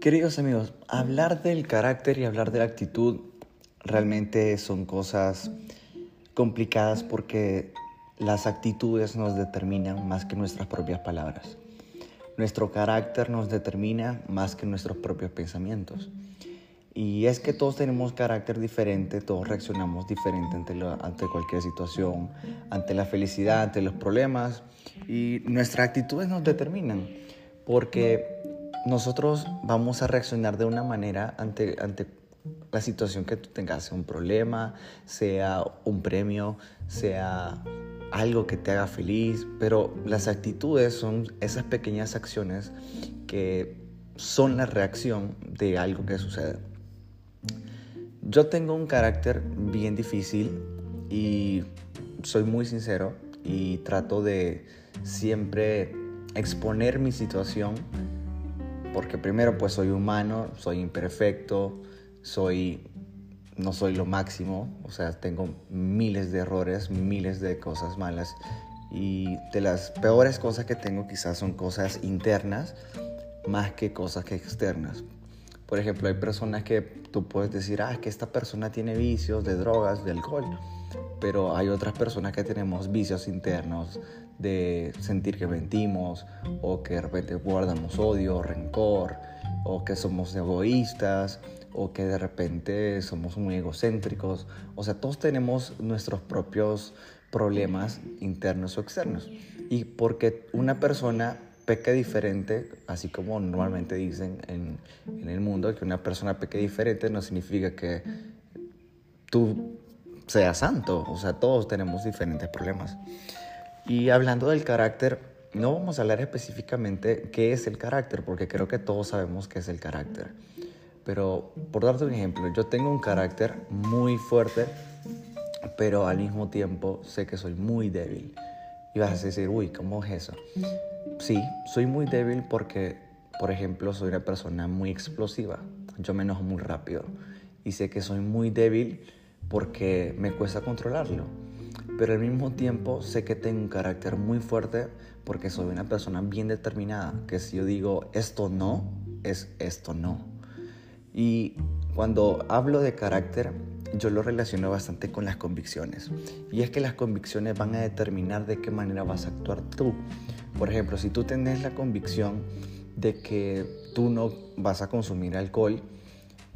Queridos amigos, hablar del carácter y hablar de la actitud realmente son cosas complicadas porque las actitudes nos determinan más que nuestras propias palabras. Nuestro carácter nos determina más que nuestros propios pensamientos. Y es que todos tenemos carácter diferente, todos reaccionamos diferente ante, ante cualquier situación, ante la felicidad, ante los problemas. Y nuestras actitudes nos determinan porque nosotros vamos a reaccionar de una manera ante, ante la situación que tú tengas, sea un problema, sea un premio, sea algo que te haga feliz, pero las actitudes son esas pequeñas acciones que son la reacción de algo que sucede. Yo tengo un carácter bien difícil y soy muy sincero y trato de siempre exponer mi situación porque primero pues soy humano, soy imperfecto, soy no soy lo máximo, o sea, tengo miles de errores, miles de cosas malas y de las peores cosas que tengo quizás son cosas internas más que cosas que externas. Por ejemplo, hay personas que tú puedes decir, ah, que esta persona tiene vicios de drogas, de alcohol, pero hay otras personas que tenemos vicios internos de sentir que mentimos o que de repente guardamos odio, rencor o que somos egoístas o que de repente somos muy egocéntricos. O sea, todos tenemos nuestros propios problemas internos o externos. Y porque una persona peque diferente, así como normalmente dicen en, en el mundo, que una persona peque diferente no significa que tú seas santo. O sea, todos tenemos diferentes problemas. Y hablando del carácter, no vamos a hablar específicamente qué es el carácter, porque creo que todos sabemos qué es el carácter. Pero por darte un ejemplo, yo tengo un carácter muy fuerte, pero al mismo tiempo sé que soy muy débil. Y vas a decir, uy, ¿cómo es eso? Sí, soy muy débil porque, por ejemplo, soy una persona muy explosiva. Yo me enojo muy rápido. Y sé que soy muy débil porque me cuesta controlarlo. Pero al mismo tiempo sé que tengo un carácter muy fuerte porque soy una persona bien determinada. Que si yo digo esto no, es esto no. Y cuando hablo de carácter, yo lo relaciono bastante con las convicciones. Y es que las convicciones van a determinar de qué manera vas a actuar tú. Por ejemplo, si tú tienes la convicción de que tú no vas a consumir alcohol,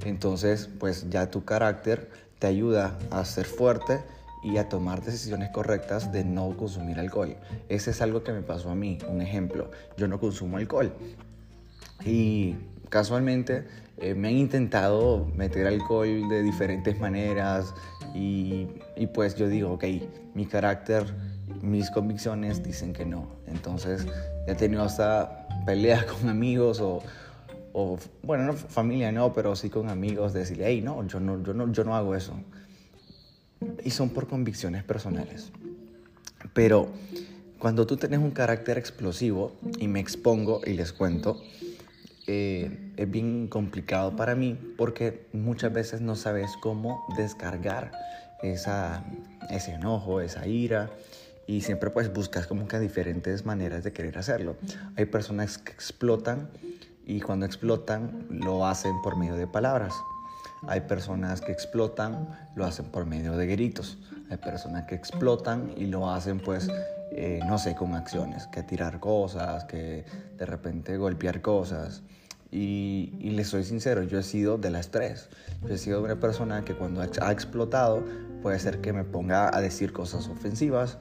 entonces pues ya tu carácter te ayuda a ser fuerte y a tomar decisiones correctas de no consumir alcohol. Ese es algo que me pasó a mí. Un ejemplo, yo no consumo alcohol. Y casualmente eh, me han intentado meter alcohol de diferentes maneras y, y, pues yo digo, ok, mi carácter, mis convicciones dicen que no. Entonces he tenido hasta peleas con amigos o, o, bueno, no familia no, pero sí con amigos, de decirle, hey, no, yo no, yo no, yo no hago eso. Y son por convicciones personales. Pero cuando tú tienes un carácter explosivo, y me expongo y les cuento, eh, es bien complicado para mí porque muchas veces no sabes cómo descargar esa, ese enojo, esa ira y siempre pues buscas como que diferentes maneras de querer hacerlo. Hay personas que explotan y cuando explotan lo hacen por medio de palabras. Hay personas que explotan, lo hacen por medio de gritos. Hay personas que explotan y lo hacen pues, eh, no sé, con acciones, que tirar cosas, que de repente golpear cosas. Y, y les soy sincero, yo he sido de las tres. Yo he sido una persona que cuando ha explotado puede ser que me ponga a decir cosas ofensivas,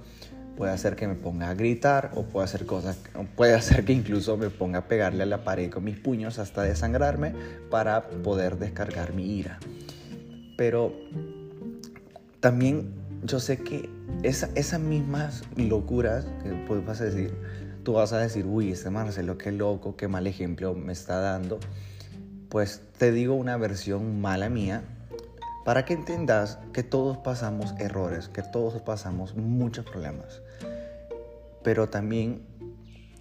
puede hacer que me ponga a gritar o puede hacer cosas, puede hacer que incluso me ponga a pegarle a la pared con mis puños hasta desangrarme para poder descargar mi ira. Pero también yo sé que esa, esas mismas locuras que a decir, tú vas a decir, uy, este Marcelo, qué loco, qué mal ejemplo me está dando. Pues te digo una versión mala mía para que entendas que todos pasamos errores, que todos pasamos muchos problemas. Pero también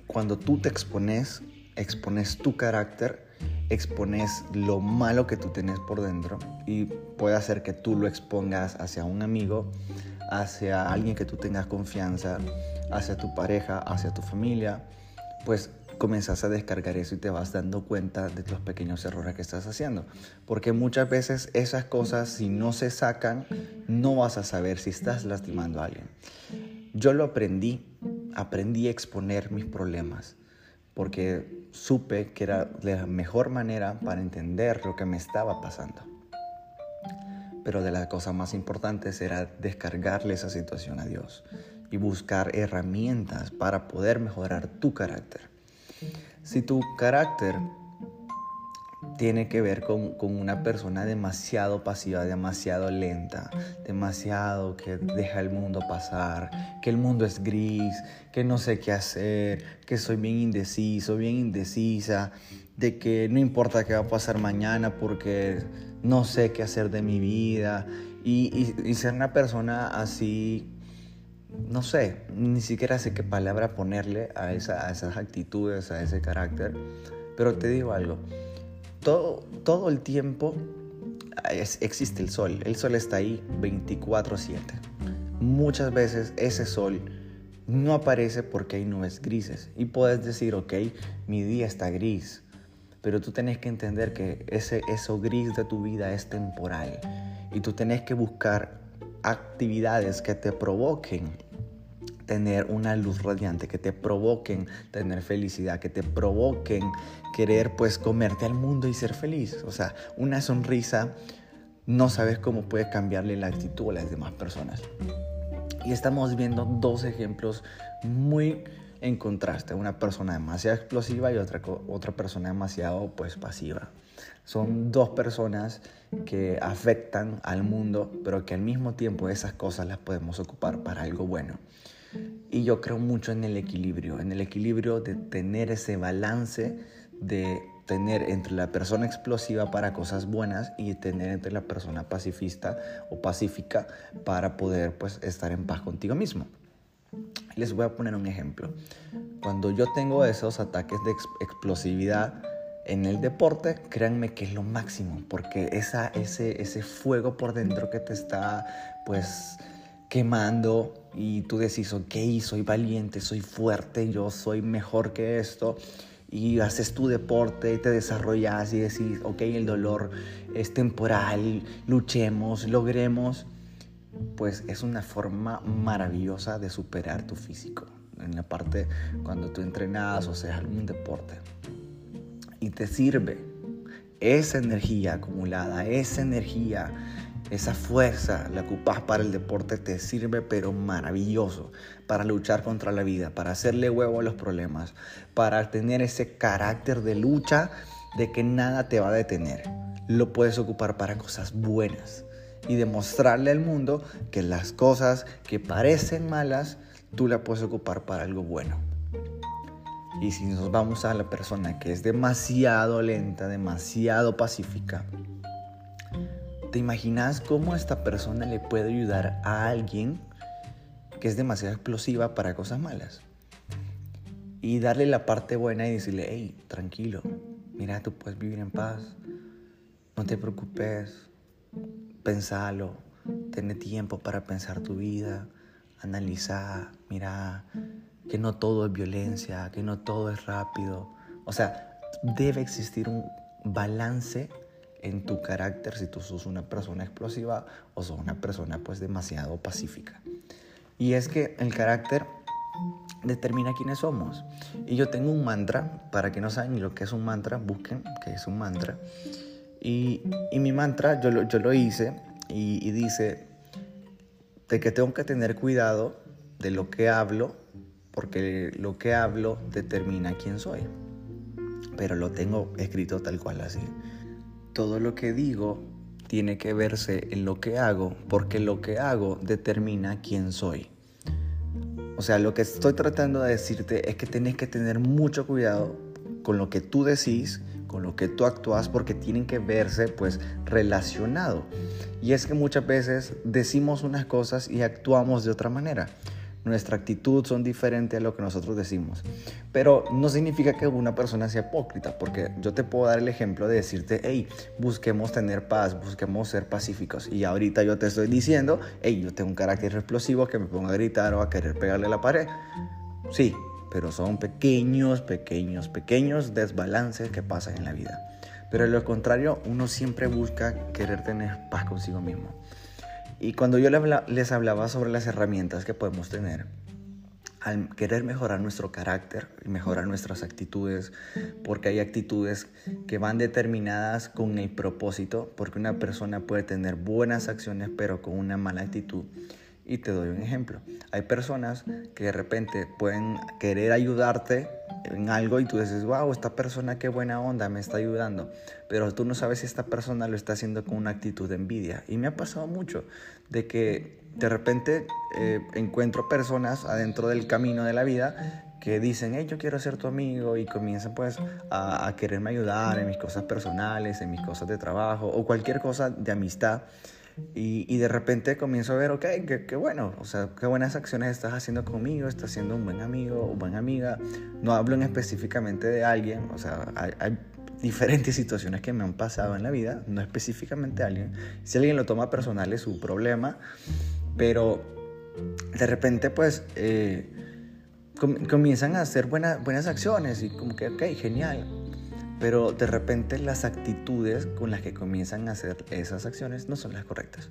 cuando tú te expones, expones tu carácter, expones lo malo que tú tienes por dentro y puede hacer que tú lo expongas hacia un amigo, hacia alguien que tú tengas confianza, hacia tu pareja, hacia tu familia, pues comenzás a descargar eso y te vas dando cuenta de los pequeños errores que estás haciendo. Porque muchas veces esas cosas, si no se sacan, no vas a saber si estás lastimando a alguien. Yo lo aprendí, aprendí a exponer mis problemas, porque supe que era la mejor manera para entender lo que me estaba pasando. Pero de las cosas más importantes era descargarle esa situación a Dios y buscar herramientas para poder mejorar tu carácter. Si tu carácter tiene que ver con, una persona demasiado pasiva, demasiado lenta, demasiado que deja el mundo pasar, que el mundo es gris, que no sé qué hacer, que soy bien indeciso, bien indecisa, de que no importa qué va a pasar mañana porque no sé qué hacer de mi vida y, y ser una persona así no sé, ni siquiera sé qué palabra ponerle a, esas actitudes, a ese carácter, pero te digo algo, todo, todo el tiempo existe el sol, el sol está ahí 24/7. Muchas veces ese sol no aparece porque hay nubes grises y puedes decir, ok, mi día está gris, pero tú tenés que entender que ese, eso gris de tu vida es temporal y tú tenés que buscar actividades que te provoquen tener una luz radiante, que te provoquen tener felicidad, que te provoquen querer pues comerte al mundo y ser feliz. O sea, una sonrisa no sabes cómo puede cambiarle la actitud a las demás personas. Y estamos viendo dos ejemplos muy en contraste, una persona demasiado explosiva y otra, otra persona demasiado pues pasiva. Son dos personas que afectan al mundo, pero que al mismo tiempo esas cosas las podemos ocupar para algo bueno. Y yo creo mucho en el equilibrio, en el equilibrio de tener ese balance de tener entre la persona explosiva para cosas buenas y tener entre la persona pacifista o pacífica para poder pues estar en paz contigo mismo. Les voy a poner un ejemplo. Cuando yo tengo esos ataques de explosividad en el deporte, créanme que es lo máximo, porque esa, ese, ese fuego por dentro que te está pues quemando y tú decís, ok, soy valiente, soy fuerte, yo soy mejor que esto y haces tu deporte te desarrollas y decís, ok, el dolor es temporal, luchemos, logremos, pues es una forma maravillosa de superar tu físico. En la parte cuando tú entrenas o seas algún deporte. Y te sirve esa energía acumulada, esa energía esa fuerza la ocupas para el deporte te sirve pero maravilloso para luchar contra la vida, para hacerle huevo a los problemas, para tener ese carácter de lucha de que nada te va a detener. Lo puedes ocupar para cosas buenas y demostrarle al mundo que las cosas que parecen malas, tú las puedes ocupar para algo bueno. Y si nos vamos a la persona que es demasiado lenta, demasiado pacífica, ¿Te imaginas cómo esta persona le puede ayudar a alguien que es demasiado explosiva para cosas malas? Y darle la parte buena y decirle, hey, tranquilo, mira, tú puedes vivir en paz, no te preocupes, pensalo, ten tiempo para pensar tu vida, analizar, mira, que no todo es violencia, que no todo es rápido. O sea, debe existir un balance en tu carácter si tú sos una persona explosiva o sos una persona pues demasiado pacífica. Y es que el carácter determina quiénes somos. Y yo tengo un mantra, para que no saben lo que es un mantra, busquen que es un mantra. Y, y mi mantra yo lo, yo lo hice y, y dice de que tengo que tener cuidado de lo que hablo, porque lo que hablo determina quién soy. Pero lo tengo escrito tal cual así todo lo que digo tiene que verse en lo que hago, porque lo que hago determina quién soy. O sea, lo que estoy tratando de decirte es que tenés que tener mucho cuidado con lo que tú decís, con lo que tú actúas, porque tienen que verse pues relacionado. Y es que muchas veces decimos unas cosas y actuamos de otra manera nuestra actitud son diferentes a lo que nosotros decimos. Pero no significa que una persona sea hipócrita, porque yo te puedo dar el ejemplo de decirte, hey, busquemos tener paz, busquemos ser pacíficos. Y ahorita yo te estoy diciendo, hey, yo tengo un carácter explosivo que me pongo a gritar o a querer pegarle a la pared. Sí, pero son pequeños, pequeños, pequeños desbalances que pasan en la vida. Pero lo contrario, uno siempre busca querer tener paz consigo mismo. Y cuando yo les hablaba sobre las herramientas que podemos tener, al querer mejorar nuestro carácter y mejorar nuestras actitudes, porque hay actitudes que van determinadas con el propósito, porque una persona puede tener buenas acciones pero con una mala actitud. Y te doy un ejemplo. Hay personas que de repente pueden querer ayudarte en algo y tú dices, wow, esta persona qué buena onda, me está ayudando. Pero tú no sabes si esta persona lo está haciendo con una actitud de envidia. Y me ha pasado mucho de que de repente eh, encuentro personas adentro del camino de la vida que dicen, hey, yo quiero ser tu amigo y comienzan pues a, quererme ayudar en mis cosas personales, en mis cosas de trabajo o cualquier cosa de amistad. Y, de repente comienzo a ver, ok, qué, bueno, o sea, qué buenas acciones estás haciendo conmigo, estás siendo un buen amigo o buena amiga. No hablo en específicamente de alguien, o sea, hay, hay diferentes situaciones que me han pasado en la vida, no específicamente a alguien. Si alguien lo toma personal es su problema, pero de repente pues eh, comienzan a hacer buenas acciones y como que, ok, genial. Pero de repente las actitudes con las que comienzan a hacer esas acciones no son las correctas.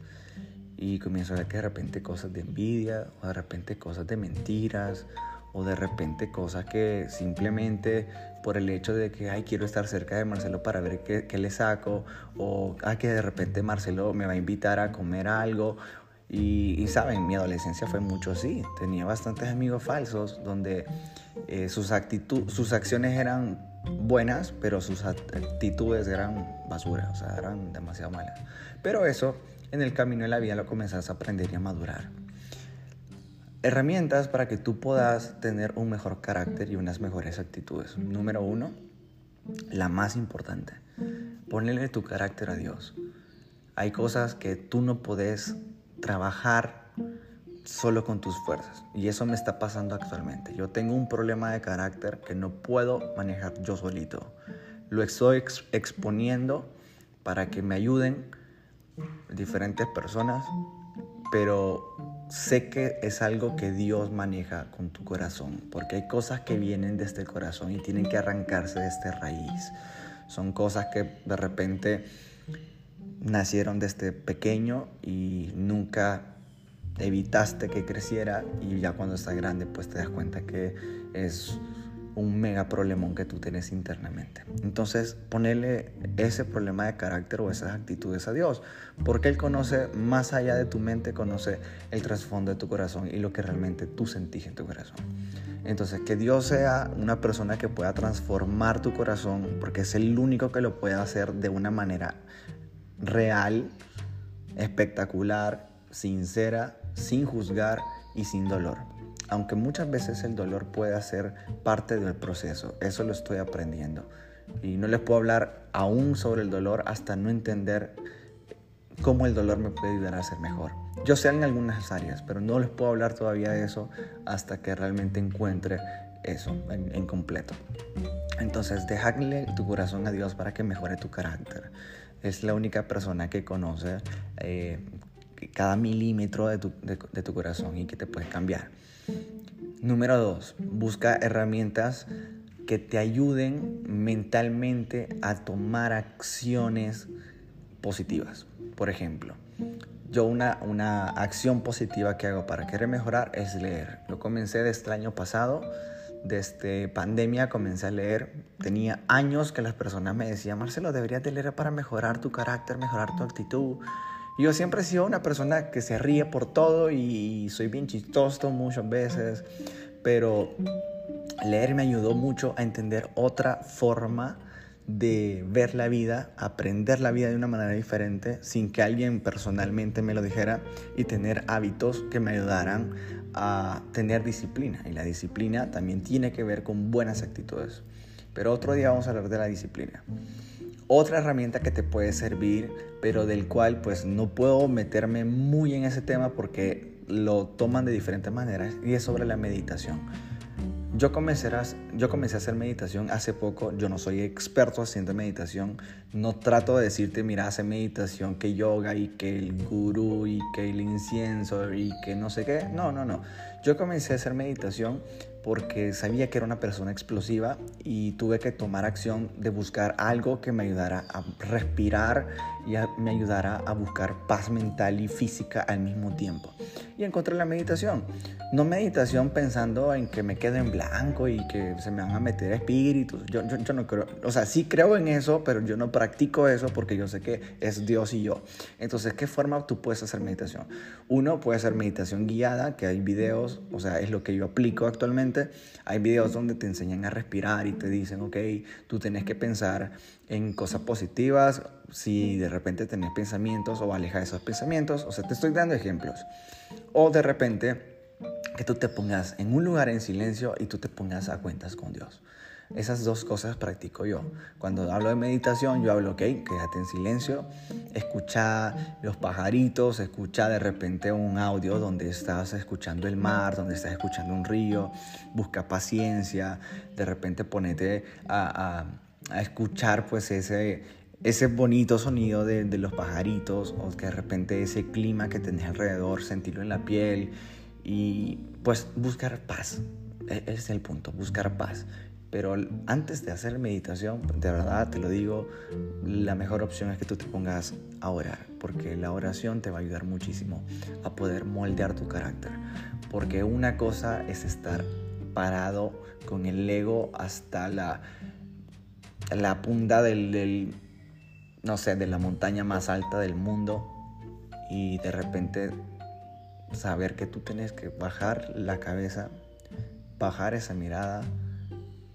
Y comienzo a ver que de repente cosas de envidia o de repente cosas de mentiras o de repente cosas que simplemente por el hecho de que, ay, quiero estar cerca de Marcelo para ver qué, le saco, o ay, que de repente Marcelo me va a invitar a comer algo, y, saben, mi adolescencia fue mucho así. Tenía bastantes amigos falsos donde eh, sus, sus acciones eran buenas, pero sus actitudes eran basura, o sea, eran demasiado malas. Pero eso en el camino de la vida lo comenzás a aprender y a madurar. Herramientas para que tú puedas tener un mejor carácter y unas mejores actitudes. Número uno, la más importante, ponerle tu carácter a Dios. Hay cosas que tú no puedes trabajar solo con tus fuerzas. Y eso me está pasando actualmente. Yo tengo un problema de carácter que no puedo manejar yo solito. Lo estoy exponiendo para que me ayuden diferentes personas, pero sé que es algo que Dios maneja con tu corazón, porque hay cosas que vienen desde el corazón y tienen que arrancarse de esta raíz. Son cosas que de repente nacieron desde pequeño y nunca evitaste que creciera y ya cuando estás grande pues te das cuenta que es un mega problemón que tú tienes internamente. Entonces, ponerle ese problema de carácter o esas actitudes a Dios, porque Él conoce más allá de tu mente, conoce el trasfondo de tu corazón y lo que realmente tú sentís en tu corazón. Entonces, que Dios sea una persona que pueda transformar tu corazón, porque es el único que lo puede hacer de una manera real, espectacular, sincera, sin juzgar y sin dolor. Aunque muchas veces el dolor pueda ser parte del proceso, eso lo estoy aprendiendo. Y no les puedo hablar aún sobre el dolor hasta no entender cómo el dolor me puede ayudar a ser mejor. Yo sé en algunas áreas, pero no les puedo hablar todavía de eso hasta que realmente encuentre eso en, en completo. Entonces, déjale tu corazón a Dios para que mejore tu carácter es la única persona que conoce eh, cada milímetro de tu, de tu corazón y que te puede cambiar. Número dos, busca herramientas que te ayuden mentalmente a tomar acciones positivas. Por ejemplo, yo una, una acción positiva que hago para querer mejorar es leer. Lo comencé desde el año pasado desde pandemia comencé a leer. Tenía años que las personas me decían, Marcelo, deberías de leer para mejorar tu carácter, mejorar tu actitud. Yo siempre he sido una persona que se ríe por todo y soy bien chistoso muchas veces, pero leer me ayudó mucho a entender otra forma de ver la vida, aprender la vida de una manera diferente, sin que alguien personalmente me lo dijera y tener hábitos que me ayudaran a tener disciplina. Y la disciplina también tiene que ver con buenas actitudes. Pero otro día vamos a hablar de la disciplina. Otra herramienta que te puede servir, pero del cual pues no puedo meterme muy en ese tema porque lo toman de diferentes maneras y es sobre la meditación. Yo comencé, a, yo comencé a hacer meditación hace poco, yo no soy experto haciendo meditación, no trato de decirte, mira, hace meditación, que yoga y que el gurú y que el incienso y que no sé qué, no, no, no. Yo comencé a hacer meditación porque sabía que era una persona explosiva y tuve que tomar acción de buscar algo que me ayudara a respirar y me ayudara a buscar paz mental y física al mismo tiempo. Y encontré la meditación. No meditación pensando en que me quede en blanco y que se me van a meter espíritus. Yo, yo, no creo, o sea, sí creo en eso, pero yo no practico eso porque yo sé que es Dios y yo. Entonces, ¿qué forma tú puedes hacer meditación? Uno puede hacer meditación guiada, que hay videos, o sea, es lo que yo aplico actualmente hay videos donde te enseñan a respirar y te dicen, ok, tú tienes que pensar en cosas positivas si de repente tenés pensamientos o aleja esos pensamientos. O sea, te estoy dando ejemplos. O de repente que tú te pongas en un lugar en silencio y tú te pongas a cuentas con Dios. Esas dos cosas practico yo. Cuando hablo de meditación, yo hablo, ok, quédate en silencio, escucha los pajaritos, escucha de repente un audio donde estás escuchando el mar, donde estás escuchando un río, busca paciencia, de repente ponete a, escuchar pues ese, ese bonito sonido de, de, los pajaritos o que de repente ese clima que tenés alrededor, sentirlo en la piel y pues buscar paz. E, ese es el punto, buscar paz. Pero antes de hacer meditación, de verdad te lo digo, la mejor opción es que tú te pongas a orar, porque la oración te va a ayudar muchísimo a poder moldear tu carácter. Porque una cosa es estar parado con el ego hasta la, la punta del, no sé, de la montaña más alta del mundo y de repente saber que tú tienes que bajar la cabeza, bajar esa mirada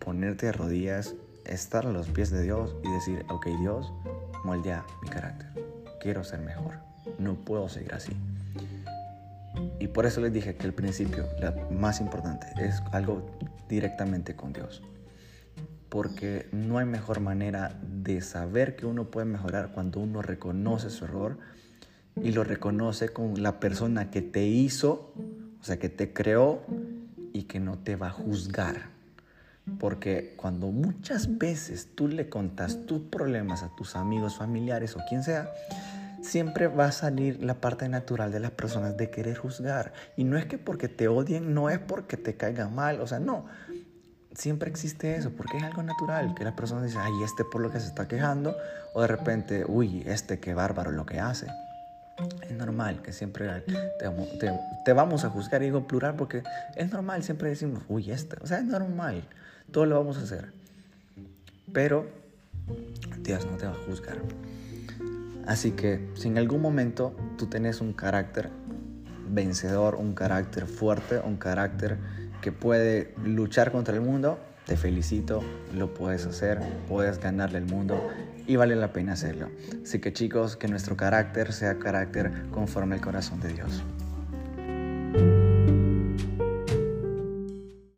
ponerte de rodillas, estar a los pies de Dios y decir, ok Dios, moldea mi carácter. Quiero ser mejor. No puedo seguir así. Y por eso les dije que el principio, lo más importante, es algo directamente con Dios. Porque no hay mejor manera de saber que uno puede mejorar cuando uno reconoce su error y lo reconoce con la persona que te hizo, o sea, que te creó y que no te va a juzgar porque cuando muchas veces tú le contas tus problemas a tus amigos, familiares o quien sea, siempre va a salir la parte natural de las personas de querer juzgar. Y no es que porque te odien, no es porque te caiga mal, o sea, no. Siempre existe eso, porque es algo natural, que las personas dicen, ay, este por lo que se está quejando, o de repente, uy, este qué bárbaro lo que hace. Es normal que siempre te, te vamos a juzgar, digo plural, porque es normal, siempre decimos, uy, este, o sea, es normal. Todo lo vamos a hacer. Pero Dios no te va a juzgar. Así que si en algún momento tú tienes un carácter vencedor, un carácter fuerte, un carácter que puede luchar contra el mundo, te felicito, lo puedes hacer, puedes ganarle el mundo y vale la pena hacerlo. Así que chicos, que nuestro carácter sea carácter conforme al corazón de Dios.